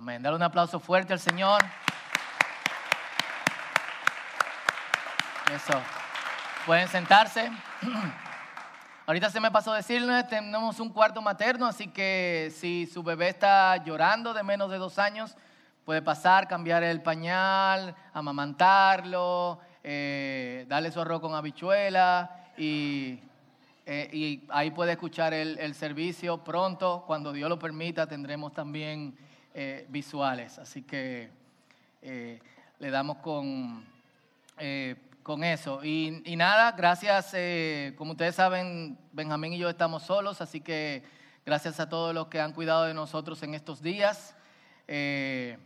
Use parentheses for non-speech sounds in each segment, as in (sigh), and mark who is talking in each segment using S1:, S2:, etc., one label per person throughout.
S1: Amén. Dale un aplauso fuerte al Señor. Eso. Pueden sentarse. (clears throat) Ahorita se me pasó decirles, tenemos un cuarto materno, así que si su bebé está llorando de menos de dos años, puede pasar, cambiar el pañal, amamantarlo, eh, darle su arroz con habichuela y, eh, ahí puede escuchar el, servicio. Pronto, cuando Dios lo permita, tendremos también eh, visuales. Así que le damos con con eso. Y, nada, gracias, eh, como ustedes saben, Benjamín y yo estamos solos, así que gracias a todos los que han cuidado de nosotros en estos días. Eh,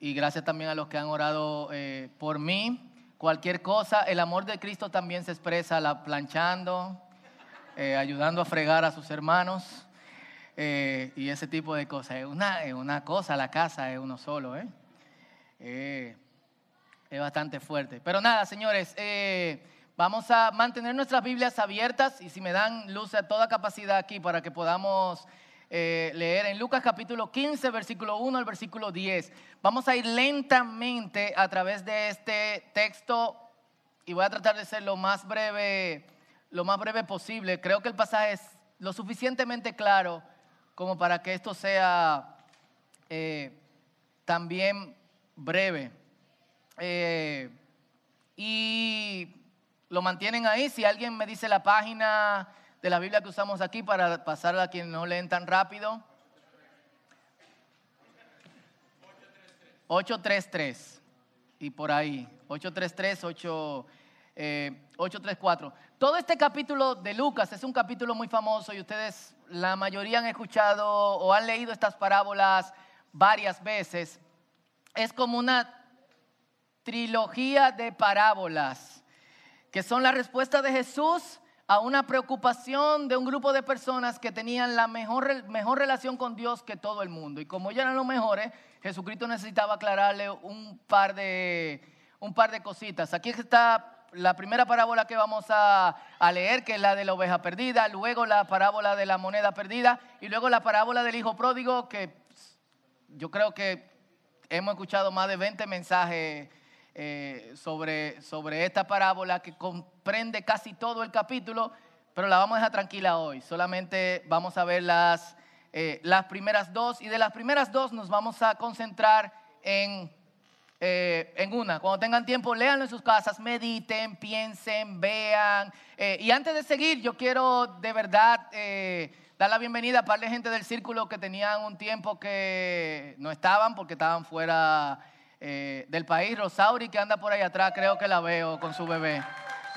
S1: y gracias también a los que han orado eh, por mí. Cualquier cosa, el amor de Cristo también se expresa la, planchando, ayudando a fregar a sus hermanos y ese tipo de cosas. Es una, es una cosa, la casa es uno solo. ¿eh? Es bastante fuerte. Pero nada, señores, eh, vamos a mantener nuestras Biblias abiertas y si me dan luz a toda capacidad aquí para que podamos eh, leer en Lucas capítulo 15, versículo 1 al versículo 10. Vamos a ir lentamente a través de este texto y voy a tratar de ser lo más breve, lo más breve posible. Creo que el pasaje es lo suficientemente claro como para que esto sea eh, también breve. Eh, y lo mantienen ahí. Si alguien me dice la página de la Biblia que usamos aquí para pasarla a quienes no leen tan rápido. 833 y por ahí 833 8, 834 todo este capítulo de Lucas es un capítulo muy famoso y ustedes la mayoría han escuchado o han leído estas parábolas varias veces es como una trilogía de parábolas, que son la respuesta de Jesús a una preocupación de un grupo de personas que tenían la mejor, mejor relación con Dios que todo el mundo. Y como ellos eran los mejores, Jesucristo necesitaba aclararle un par de, un par de cositas. Aquí está la primera parábola que vamos a, a, leer, que es la de la oveja perdida, luego la parábola de la moneda perdida y luego la parábola del hijo pródigo, que yo creo que hemos escuchado más de 20 mensajes eh, sobre, sobre esta parábola que comprende casi todo el capítulo, pero la vamos a dejar tranquila hoy. Solamente vamos a ver las, eh, las primeras dos y de las primeras dos nos vamos a concentrar en, eh, en una. Cuando tengan tiempo, lean en sus casas, mediten, piensen, vean. y antes de seguir, yo quiero de verdad dar la bienvenida a par de gente del círculo que tenían un tiempo que no estaban porque estaban fuera eh, del país, Rosauri, que anda por ahí atrás, creo que la veo con su bebé.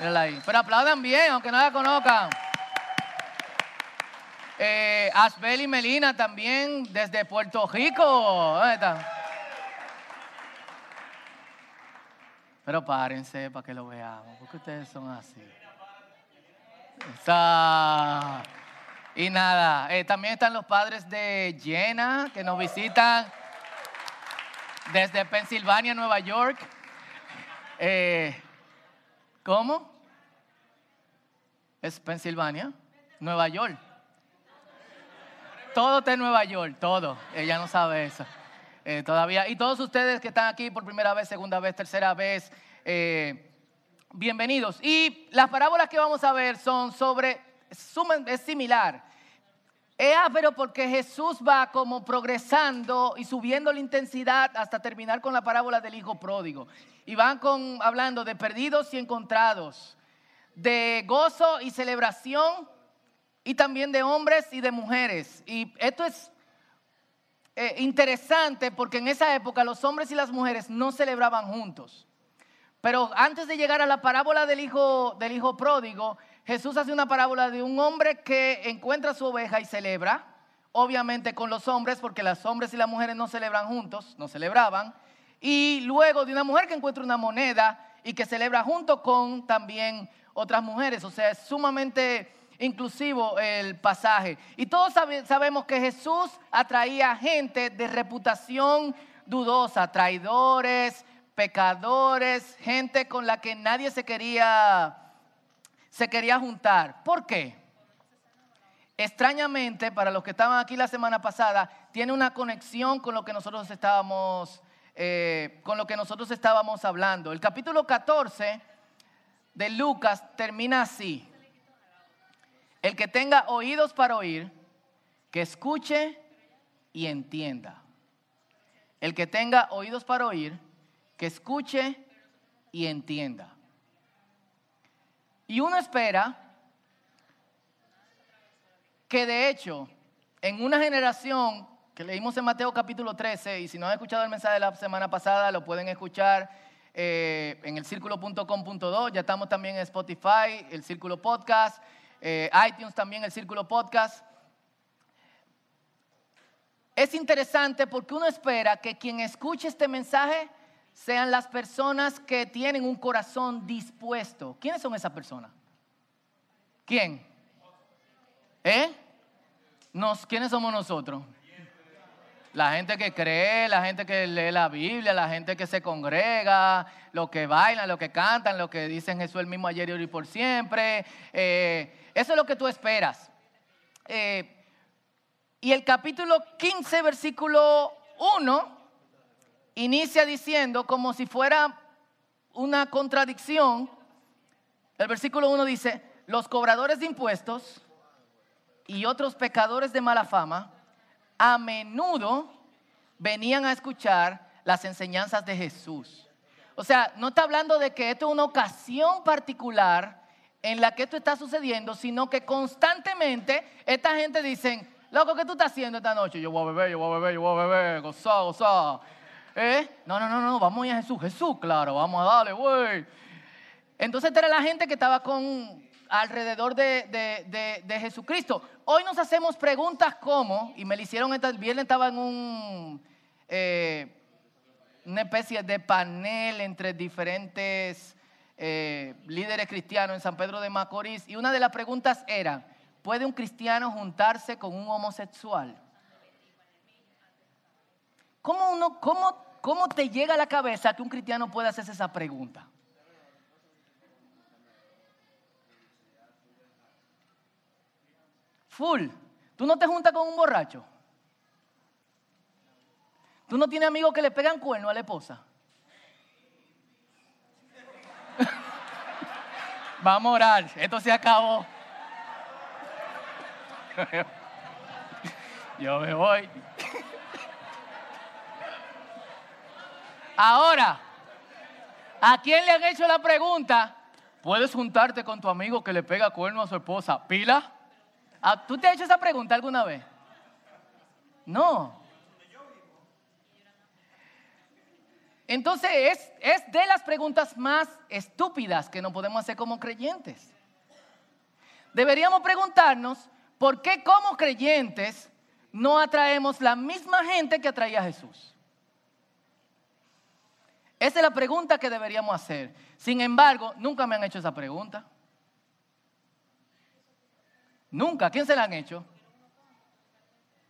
S1: Ahí. Pero aplaudan bien, aunque no la conozcan. Eh, Asbel y Melina también desde Puerto Rico. ¿Dónde están? Pero párense para que lo veamos, porque ustedes son así. Está. Y nada, eh, también están los padres de Jenna que nos visitan desde Pensilvania, Nueva York. Eh, ¿Cómo? ¿Es Pensilvania? Nueva York. Todo está en Nueva York, todo. Ella no sabe eso. Eh, todavía. Y todos ustedes que están aquí por primera vez, segunda vez, tercera vez, eh, bienvenidos. Y las parábolas que vamos a ver son sobre, es similar Ah, pero porque Jesús va como progresando y subiendo la intensidad hasta terminar con la parábola del hijo pródigo. Y van con, hablando de perdidos y encontrados, de gozo y celebración y también de hombres y de mujeres. Y esto es eh, interesante porque en esa época los hombres y las mujeres no celebraban juntos. Pero antes de llegar a la parábola del hijo, del hijo pródigo, Jesús hace una parábola de un hombre que encuentra su oveja y celebra, obviamente con los hombres, porque los hombres y las mujeres no celebran juntos, no celebraban, y luego de una mujer que encuentra una moneda y que celebra junto con también otras mujeres, o sea, es sumamente inclusivo el pasaje. Y todos sabemos que Jesús atraía gente de reputación dudosa, traidores, pecadores, gente con la que nadie se quería se quería juntar. ¿Por qué? extrañamente, para los que estaban aquí la semana pasada, tiene una conexión con lo que nosotros estábamos, eh, con lo que nosotros estábamos hablando. El capítulo 14 de Lucas termina así. El que tenga oídos para oír, que escuche y entienda. El que tenga oídos para oír, que escuche y entienda. Y uno espera que de hecho, en una generación que leímos en Mateo capítulo 13, y si no han escuchado el mensaje de la semana pasada, lo pueden escuchar eh, en el círculo.com.do, ya estamos también en Spotify, el Círculo Podcast, eh, iTunes también, el Círculo Podcast. Es interesante porque uno espera que quien escuche este mensaje sean las personas que tienen un corazón dispuesto. ¿Quiénes son esas personas? ¿Quién? ¿Eh? Nos, ¿Quiénes somos nosotros? La gente que cree, la gente que lee la Biblia, la gente que se congrega, los que bailan, los que cantan, los que dicen Jesús el mismo ayer y hoy por siempre. Eh, eso es lo que tú esperas. Eh, y el capítulo 15, versículo 1, inicia diciendo como si fuera una contradicción. El versículo 1 dice, los cobradores de impuestos y otros pecadores de mala fama a menudo venían a escuchar las enseñanzas de Jesús. O sea, no está hablando de que esto es una ocasión particular en la que esto está sucediendo, sino que constantemente esta gente dice, loco, ¿qué tú estás haciendo esta noche? Yo voy a beber, yo voy a beber, yo voy a beber, gozado, gozado. ¿Eh? No, no, no, no, vamos a ir a Jesús, Jesús, claro, vamos a darle, güey. Entonces esta era la gente que estaba con alrededor de, Jesucristo. Hoy nos hacemos preguntas como, y me lo hicieron el viernes, estaba en un, eh, una especie de panel entre diferentes eh, líderes cristianos en San Pedro de Macorís, y una de las preguntas era, ¿puede un cristiano juntarse con un homosexual? ¿Cómo, uno, cómo, ¿Cómo te llega a la cabeza que un cristiano pueda hacerse esa pregunta? Full. ¿Tú no te juntas con un borracho? ¿Tú no tienes amigos que le pegan cuerno a la esposa? (laughs) Vamos a orar. Esto se acabó. (laughs) Yo me voy. Ahora, ¿a quién le han hecho la pregunta? ¿Puedes juntarte con tu amigo que le pega cuerno a su esposa? ¿Pila? Ah, ¿Tú te has hecho esa pregunta alguna vez? No. Entonces es, es de las preguntas más estúpidas que no podemos hacer como creyentes. Deberíamos preguntarnos por qué como creyentes no atraemos la misma gente que atraía a Jesús. Esa es la pregunta que deberíamos hacer. Sin embargo, nunca me han hecho esa pregunta. Nunca. ¿A quién se la han hecho?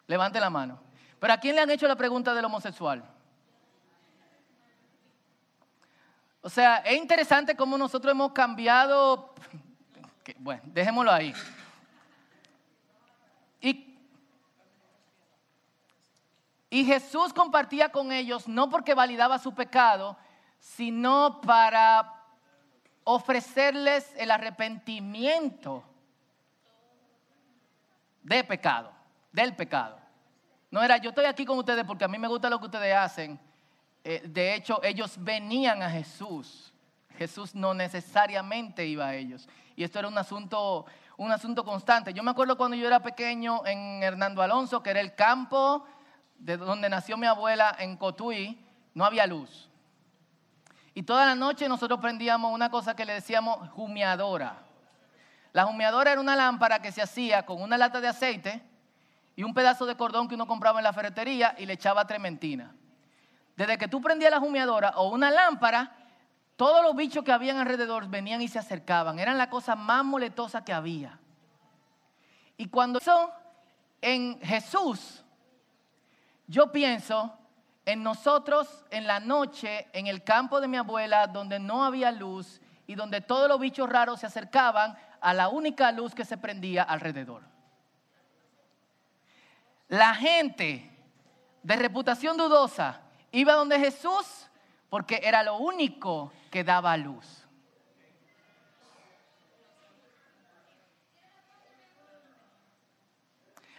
S1: Levante la mano. ¿Pero a quién le han hecho la pregunta del homosexual? O sea, es interesante cómo nosotros hemos cambiado. (laughs) Bueno, dejémoslo ahí. Y, y Jesús compartía con ellos no porque validaba su pecado, sino para ofrecerles el arrepentimiento de pecado, del pecado. No era yo estoy aquí con ustedes porque a mí me gusta lo que ustedes hacen. Eh, de hecho, ellos venían a Jesús. Jesús no necesariamente iba a ellos. Y esto era un asunto, un asunto constante. Yo me acuerdo cuando yo era pequeño en Hernando Alonso, que era el campo de donde nació mi abuela en Cotuí, no había luz. Y toda la noche nosotros prendíamos una cosa que le decíamos humeadora. La humeadora era una lámpara que se hacía con una lata de aceite y un pedazo de cordón que uno compraba en la ferretería y le echaba trementina. Desde que tú prendías la humeadora o una lámpara, todos los bichos que habían alrededor venían y se acercaban. Eran la cosa más moletosa que había. Y cuando eso en Jesús, yo pienso en nosotros en la noche, en el campo de mi abuela, donde no había luz y donde todos los bichos raros se acercaban a la única luz que se prendía alrededor. La gente de reputación dudosa iba donde Jesús porque era lo único que daba luz.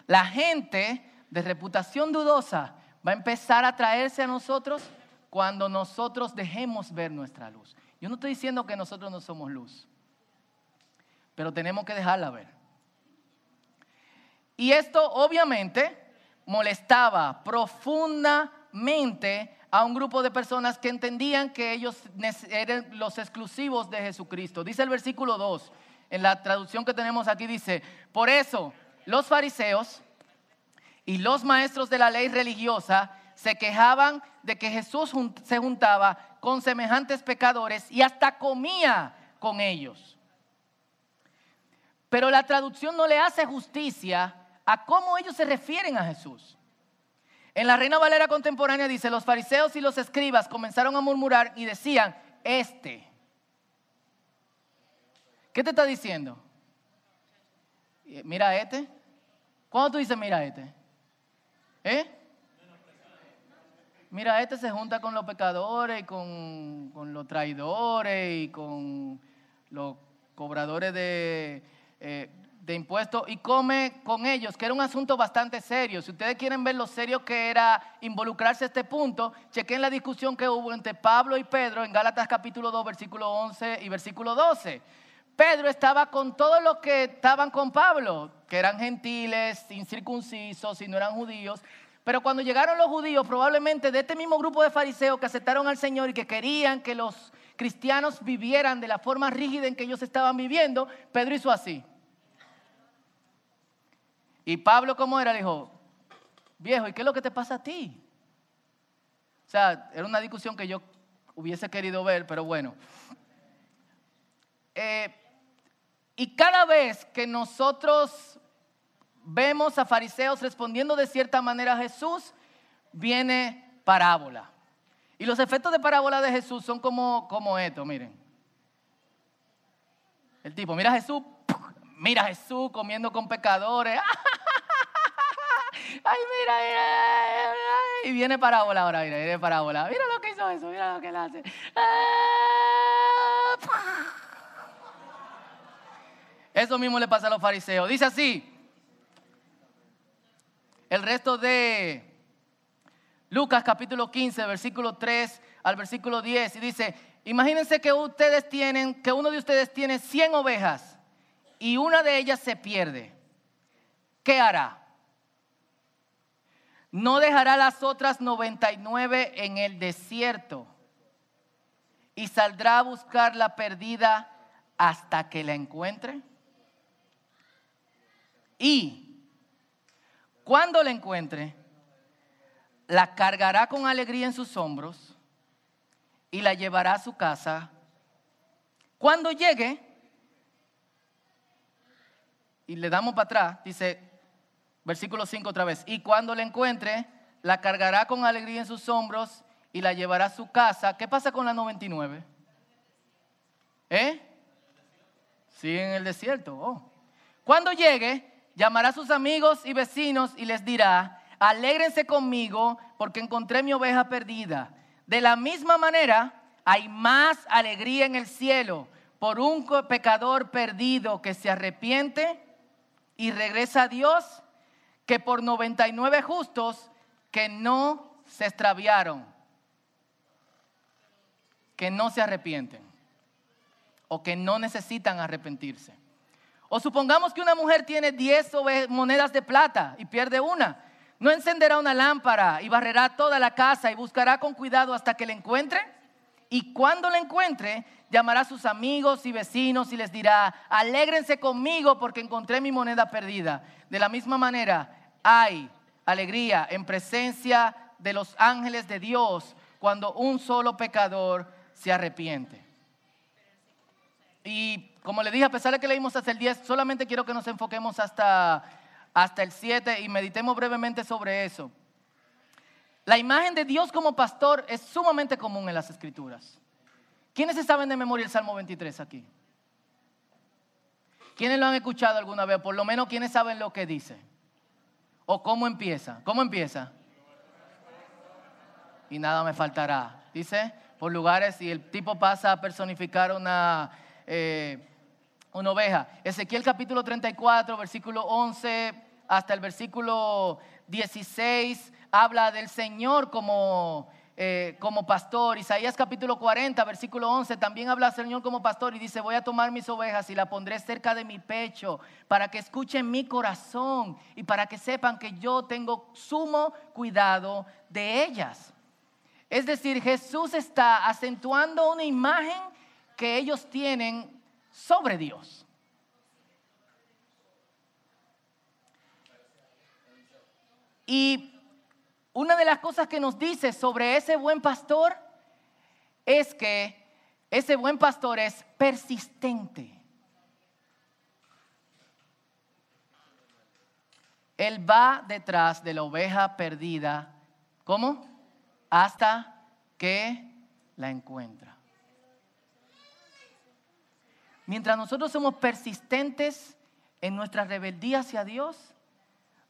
S1: La gente de reputación dudosa va a empezar a traerse a nosotros cuando nosotros dejemos ver nuestra luz. Yo no estoy diciendo que nosotros no somos luz, pero tenemos que dejarla ver. Y esto obviamente molestaba profundamente a un grupo de personas que entendían que ellos eran los exclusivos de Jesucristo. Dice el versículo 2, en la traducción que tenemos aquí, dice, por eso los fariseos y los maestros de la ley religiosa se quejaban de que Jesús se juntaba con semejantes pecadores y hasta comía con ellos. Pero la traducción no le hace justicia a cómo ellos se refieren a Jesús. En la Reina Valera contemporánea dice, los fariseos y los escribas comenzaron a murmurar y decían, este. ¿Qué te está diciendo? Mira este. ¿Cuándo tú dices mira este? ¿Eh? Mira, este se junta con los pecadores y con, con los traidores y con los cobradores de, eh, de impuestos y come con ellos, que era un asunto bastante serio. Si ustedes quieren ver lo serio que era involucrarse a este punto, chequen la discusión que hubo entre Pablo y Pedro en Gálatas capítulo 2, versículo 11 y versículo 12. Pedro estaba con todos los que estaban con Pablo, que eran gentiles, incircuncisos y no eran judíos. Pero cuando llegaron los judíos, probablemente de este mismo grupo de fariseos que aceptaron al Señor y que querían que los cristianos vivieran de la forma rígida en que ellos estaban viviendo, Pedro hizo así. Y Pablo, ¿cómo era? Dijo, viejo, ¿y qué es lo que te pasa a ti? O sea, era una discusión que yo hubiese querido ver, pero bueno. Eh, y cada vez que nosotros vemos a fariseos respondiendo de cierta manera a Jesús, viene parábola. Y los efectos de parábola de Jesús son como, como esto, miren. El tipo, mira a Jesús, mira a Jesús comiendo con pecadores. (laughs) Ay, mira, mira, Y viene parábola ahora, mira, viene parábola. Mira lo que hizo eso, mira lo que él hace. (laughs) Eso mismo le pasa a los fariseos. Dice así. El resto de Lucas capítulo 15, versículo 3 al versículo 10. Y dice, imagínense que ustedes tienen, que uno de ustedes tiene 100 ovejas y una de ellas se pierde. ¿Qué hará? ¿No dejará las otras 99 en el desierto y saldrá a buscar la perdida hasta que la encuentre? Y cuando la encuentre, la cargará con alegría en sus hombros y la llevará a su casa. Cuando llegue, y le damos para atrás, dice, versículo 5 otra vez, y cuando la encuentre, la cargará con alegría en sus hombros y la llevará a su casa. ¿Qué pasa con la 99? ¿Eh? Sí, en el desierto. Oh. Cuando llegue, llamará a sus amigos y vecinos y les dirá, alégrense conmigo porque encontré mi oveja perdida. De la misma manera, hay más alegría en el cielo por un pecador perdido que se arrepiente y regresa a Dios que por 99 justos que no se extraviaron, que no se arrepienten o que no necesitan arrepentirse. O supongamos que una mujer tiene 10 monedas de plata y pierde una. ¿No encenderá una lámpara y barrerá toda la casa y buscará con cuidado hasta que la encuentre? Y cuando la encuentre, llamará a sus amigos y vecinos y les dirá, alégrense conmigo porque encontré mi moneda perdida. De la misma manera, hay alegría en presencia de los ángeles de Dios cuando un solo pecador se arrepiente. Y como le dije, a pesar de que leímos hasta el 10, solamente quiero que nos enfoquemos hasta, hasta el 7 y meditemos brevemente sobre eso. La imagen de Dios como pastor es sumamente común en las escrituras. ¿Quiénes saben de memoria el Salmo 23 aquí? ¿Quiénes lo han escuchado alguna vez? Por lo menos, ¿quiénes saben lo que dice? ¿O cómo empieza? ¿Cómo empieza? Y nada me faltará. Dice, por lugares y el tipo pasa a personificar una, eh, una oveja. Ezequiel capítulo 34, versículo 11 hasta el versículo 16 habla del Señor como eh, como pastor. Isaías capítulo 40, versículo 11, también habla del Señor como pastor y dice, voy a tomar mis ovejas y la pondré cerca de mi pecho para que escuchen mi corazón y para que sepan que yo tengo sumo cuidado de ellas. Es decir, Jesús está acentuando una imagen que ellos tienen sobre Dios. Y una de las cosas que nos dice sobre ese buen pastor es que ese buen pastor es persistente. Él va detrás de la oveja perdida. ¿Cómo? Hasta que la encuentra. Mientras nosotros somos persistentes en nuestra rebeldía hacia Dios,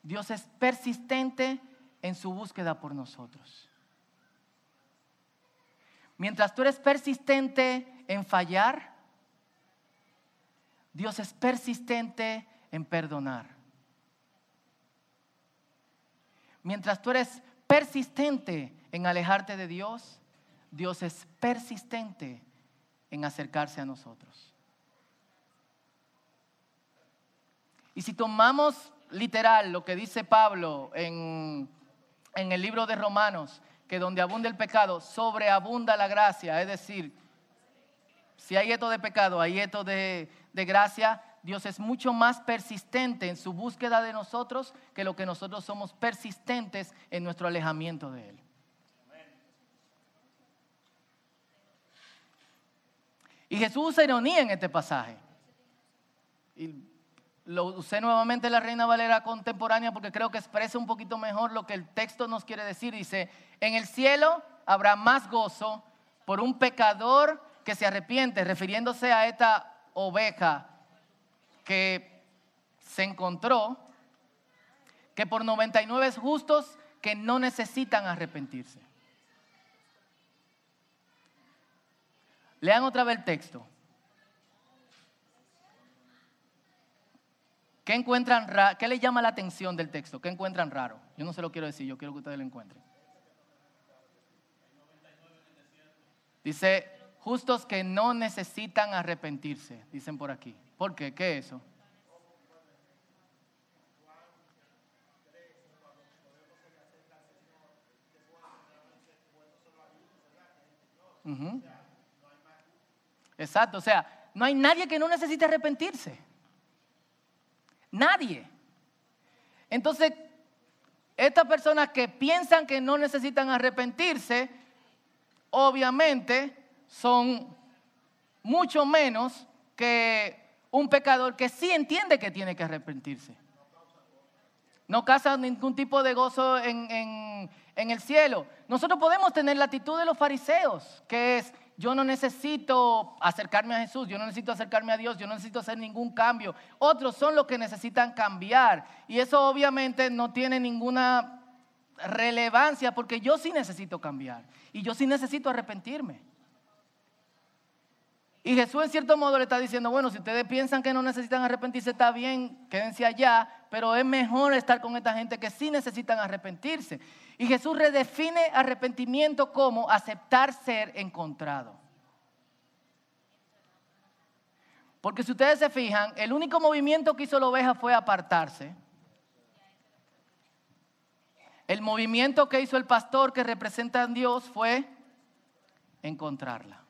S1: Dios es persistente en su búsqueda por nosotros. Mientras tú eres persistente en fallar, Dios es persistente en perdonar. Mientras tú eres persistente en alejarte de Dios, Dios es persistente en acercarse a nosotros. Y si tomamos literal lo que dice Pablo en en el libro de Romanos que donde abunda el pecado, sobreabunda la gracia. Es decir, si hay esto de pecado, hay esto de, de gracia, Dios es mucho más persistente en su búsqueda de nosotros que lo que nosotros somos persistentes en nuestro alejamiento de Él. Y Jesús usa ironía en este pasaje. Y lo usé nuevamente la Reina Valera contemporánea porque creo que expresa un poquito mejor lo que el texto nos quiere decir. Dice, en el cielo habrá más gozo por un pecador que se arrepiente, refiriéndose a esta oveja que se encontró, que por 99 justos que no necesitan arrepentirse. Lean otra vez el texto. ¿Qué encuentran ¿Qué les llama la atención del texto? ¿Qué encuentran raro? Yo no se lo quiero decir, yo quiero que ustedes lo encuentren. Dice, justos que no necesitan arrepentirse, dicen por aquí. ¿Por qué? ¿Qué es eso? Exacto, o sea, no hay nadie que no necesite arrepentirse. Nadie. Entonces, estas personas que piensan que no necesitan arrepentirse, obviamente son mucho menos que un pecador que sí entiende que tiene que arrepentirse. No causa ningún tipo de gozo en, en el cielo. Nosotros podemos tener la actitud de los fariseos, que es, yo no necesito acercarme a Jesús, yo no necesito acercarme a Dios, yo no necesito hacer ningún cambio. Otros son los que necesitan cambiar. Y eso obviamente no tiene ninguna relevancia porque yo sí necesito cambiar. Y yo sí necesito arrepentirme. Y Jesús en cierto modo le está diciendo, bueno, si ustedes piensan que no necesitan arrepentirse, está bien, quédense allá, pero es mejor estar con esta gente que sí necesitan arrepentirse. Y Jesús redefine arrepentimiento como aceptar ser encontrado. Porque si ustedes se fijan, el único movimiento que hizo la oveja fue apartarse. El movimiento que hizo el pastor que representa a Dios fue encontrarla.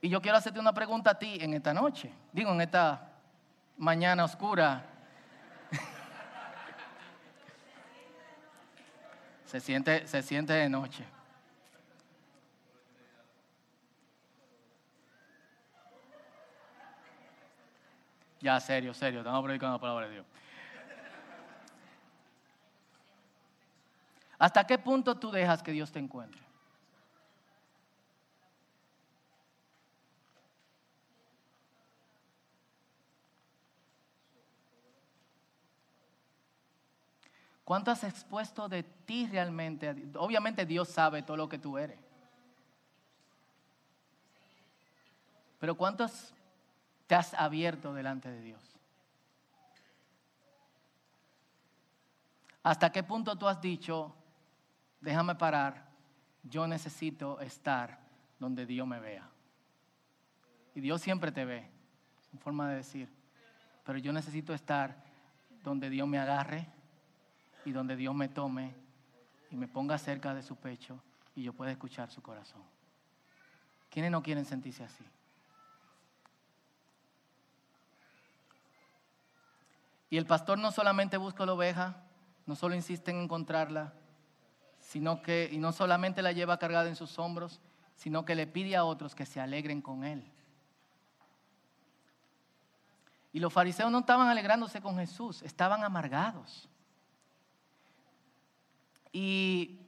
S1: Y yo quiero hacerte una pregunta a ti en esta noche, digo en esta mañana oscura (laughs) Se siente, se siente de noche. Ya, serio, serio, estamos predicando la palabra de Dios. ¿Hasta qué punto tú dejas que Dios te encuentre? ¿Cuánto has expuesto de ti realmente? Obviamente Dios sabe todo lo que tú eres. Pero ¿cuántos te has abierto delante de Dios? ¿Hasta qué punto tú has dicho, déjame parar, yo necesito estar donde Dios me vea? Y Dios siempre te ve, en forma de decir, pero yo necesito estar donde Dios me agarre y donde Dios me tome y me ponga cerca de su pecho y yo pueda escuchar su corazón. ¿Quiénes no quieren sentirse así? Y el pastor no solamente busca la oveja, no solo insiste en encontrarla, sino que, y no solamente la lleva cargada en sus hombros, sino que le pide a otros que se alegren con él. Y los fariseos no estaban alegrándose con Jesús, estaban amargados. Y,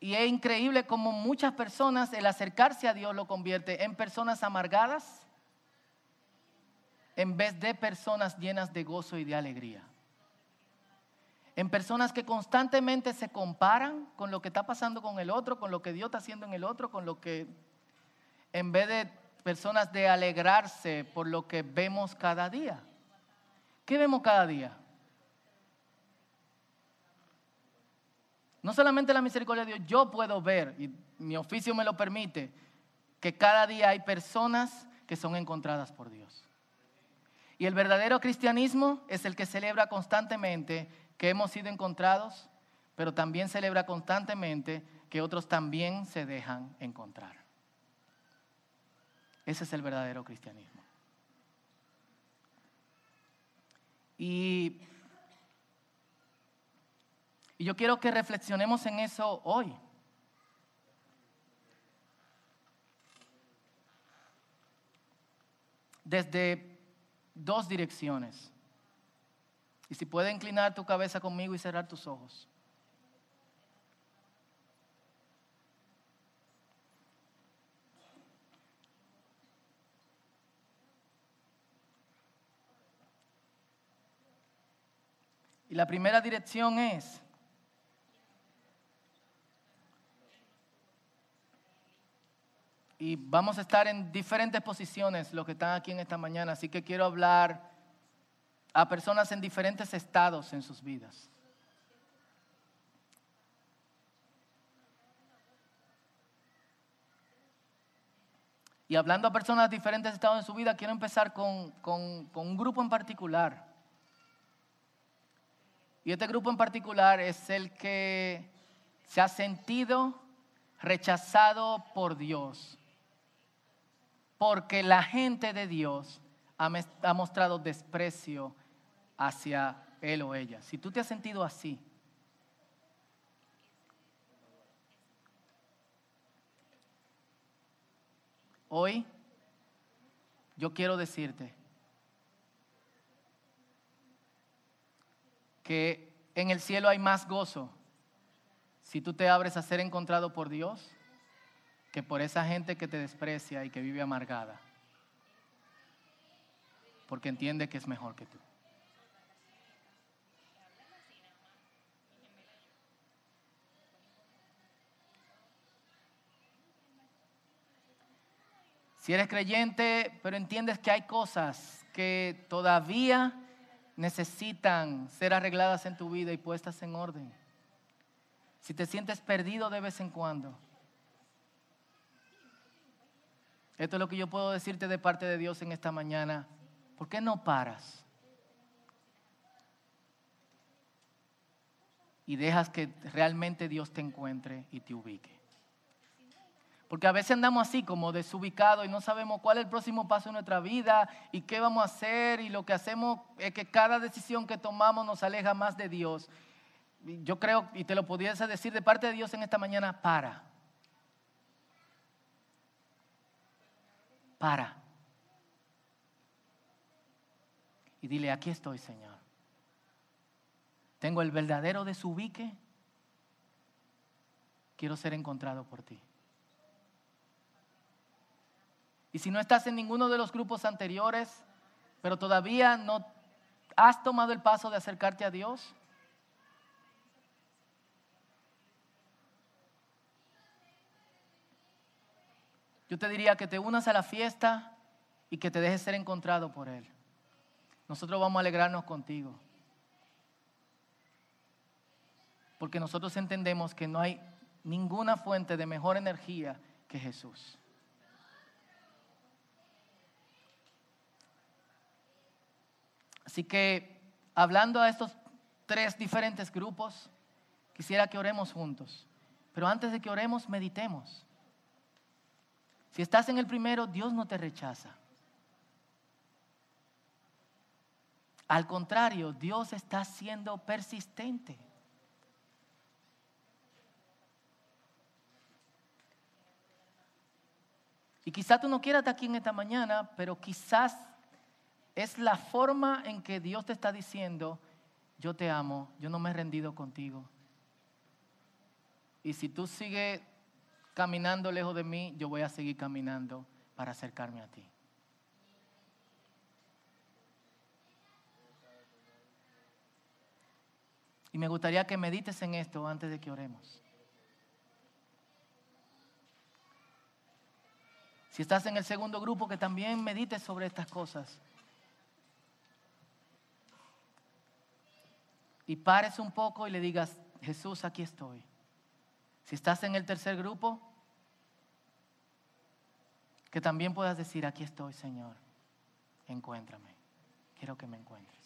S1: y es increíble como muchas personas el acercarse a Dios lo convierte en personas amargadas en vez de personas llenas de gozo y de alegría. En personas que constantemente se comparan con lo que está pasando con el otro, con lo que Dios está haciendo en el otro, con lo que, en vez de personas de alegrarse por lo que vemos cada día. ¿Qué vemos cada día? No solamente la misericordia de Dios, yo puedo ver, y mi oficio me lo permite, que cada día hay personas que son encontradas por Dios. Y el verdadero cristianismo es el que celebra constantemente que hemos sido encontrados, pero también celebra constantemente que otros también se dejan encontrar. Ese es el verdadero cristianismo. Y, y yo quiero que reflexionemos en eso hoy. Desde dos direcciones. Y si puedes inclinar tu cabeza conmigo y cerrar tus ojos. Y la primera dirección es y vamos a estar en diferentes posiciones los que están aquí en esta mañana, así que quiero hablar a personas en diferentes estados en sus vidas. Y hablando a personas en diferentes estados en su vida, quiero empezar con, con un grupo en particular. Y este grupo en particular es el que se ha sentido rechazado por Dios. Porque la gente de Dios ha, mostrado desprecio hacia él o ella. Si tú te has sentido así, hoy yo quiero decirte que en el cielo hay más gozo si tú te abres a ser encontrado por Dios que por esa gente que te desprecia y que vive amargada, porque entiende que es mejor que tú. Si eres creyente, pero entiendes que hay cosas que todavía necesitan ser arregladas en tu vida y puestas en orden. Si te sientes perdido de vez en cuando. Esto es lo que yo puedo decirte de parte de Dios en esta mañana. ¿Por qué no paras? Y dejas que realmente Dios te encuentre y te ubique. Porque a veces andamos así como desubicados y no sabemos cuál es el próximo paso en nuestra vida y qué vamos a hacer y lo que hacemos es que cada decisión que tomamos nos aleja más de Dios. Yo creo, y te lo pudiese decir de parte de Dios en esta mañana, para. Para. Y dile, aquí estoy, Señor. Tengo el verdadero desubique. Quiero ser encontrado por ti. Y si no estás en ninguno de los grupos anteriores, pero todavía no has tomado el paso de acercarte a Dios, yo te diría que te unas a la fiesta y que te dejes ser encontrado por Él. Nosotros vamos a alegrarnos contigo. Porque nosotros entendemos que no hay ninguna fuente de mejor energía que Jesús. Así que, hablando a estos tres diferentes grupos, quisiera que oremos juntos. Pero antes de que oremos, meditemos. Si estás en el primero, Dios no te rechaza. Al contrario, Dios está siendo persistente. Y quizás tú no quieras estar aquí en esta mañana, pero quizás es la forma en que Dios te está diciendo, yo te amo, yo no me he rendido contigo. Y si tú sigues caminando lejos de mí, yo voy a seguir caminando para acercarme a ti. Y me gustaría que medites en esto antes de que oremos. Si estás en el segundo grupo, que también medites sobre estas cosas. Y pares un poco y le digas, Jesús, aquí estoy. Si estás en el tercer grupo, que también puedas decir, aquí estoy, Señor, encuéntrame. Quiero que me encuentres.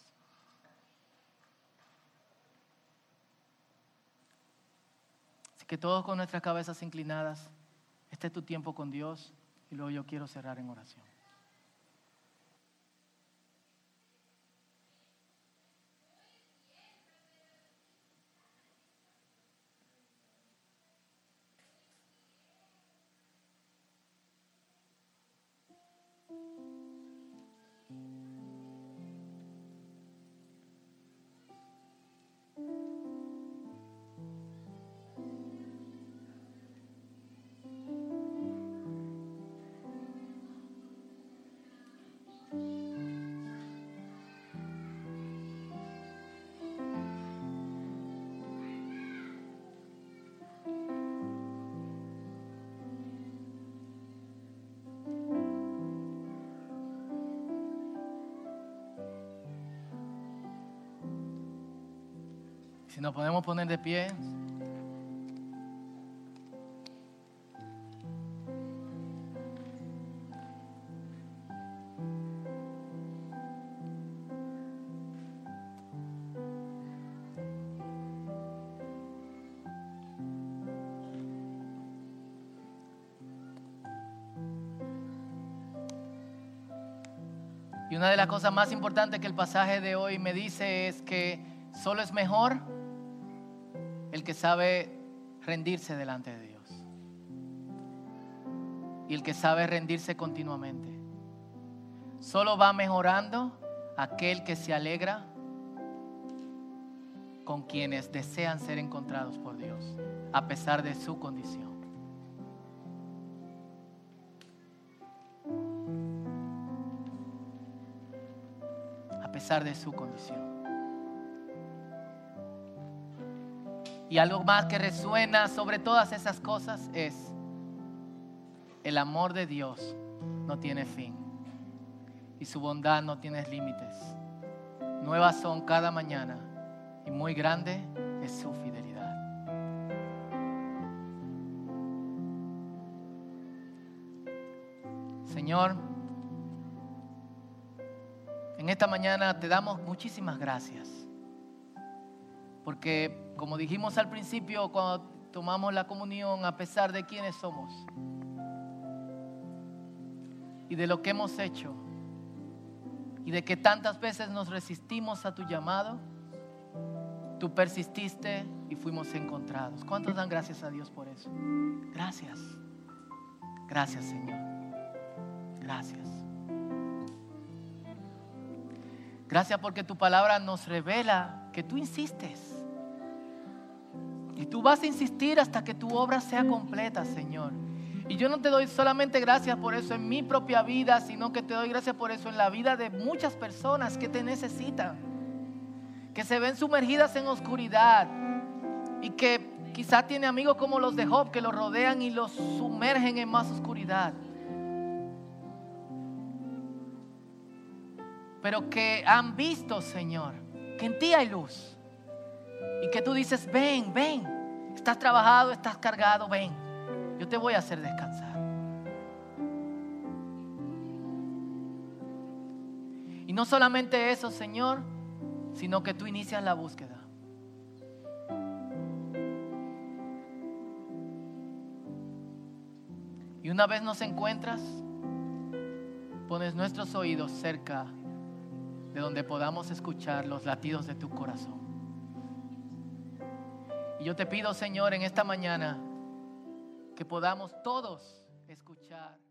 S1: Así que todos con nuestras cabezas inclinadas, este es tu tiempo con Dios y luego yo quiero cerrar en oración. Si nos podemos poner de pie. Y una de las cosas más importantes que el pasaje de hoy me dice es que solo es mejor que sabe rendirse delante de Dios. Y el que sabe rendirse continuamente. Solo va mejorando aquel que se alegra con quienes desean ser encontrados por Dios, a pesar de su condición. A pesar de su condición. Y algo más que resuena sobre todas esas cosas es, el amor de Dios no tiene fin y su bondad no tiene límites. Nuevas son cada mañana y muy grande es su fidelidad. Señor, en esta mañana te damos muchísimas gracias porque como dijimos al principio cuando tomamos la comunión, a pesar de quiénes somos y de lo que hemos hecho y de que tantas veces nos resistimos a tu llamado, tú persististe y fuimos encontrados. ¿Cuántos dan gracias a Dios por eso? Gracias. Gracias Señor. Gracias. Gracias porque tu palabra nos revela que tú insistes y tú vas a insistir hasta que tu obra sea completa, Señor. Y yo no te doy solamente gracias por eso en mi propia vida, sino que te doy gracias por eso en la vida de muchas personas que te necesitan, que se ven sumergidas en oscuridad y que quizá tiene amigos como los de Job que los rodean y los sumergen en más oscuridad. Pero que han visto, Señor, que en ti hay luz y que tú dices, ven, ven, estás trabajado, estás cargado, ven, yo te voy a hacer descansar. Y no solamente eso, Señor, sino que tú inicias la búsqueda. Y una vez nos encuentras, pones nuestros oídos cerca de donde podamos escuchar los latidos de tu corazón. Y yo te pido, Señor, en esta mañana que podamos todos escuchar.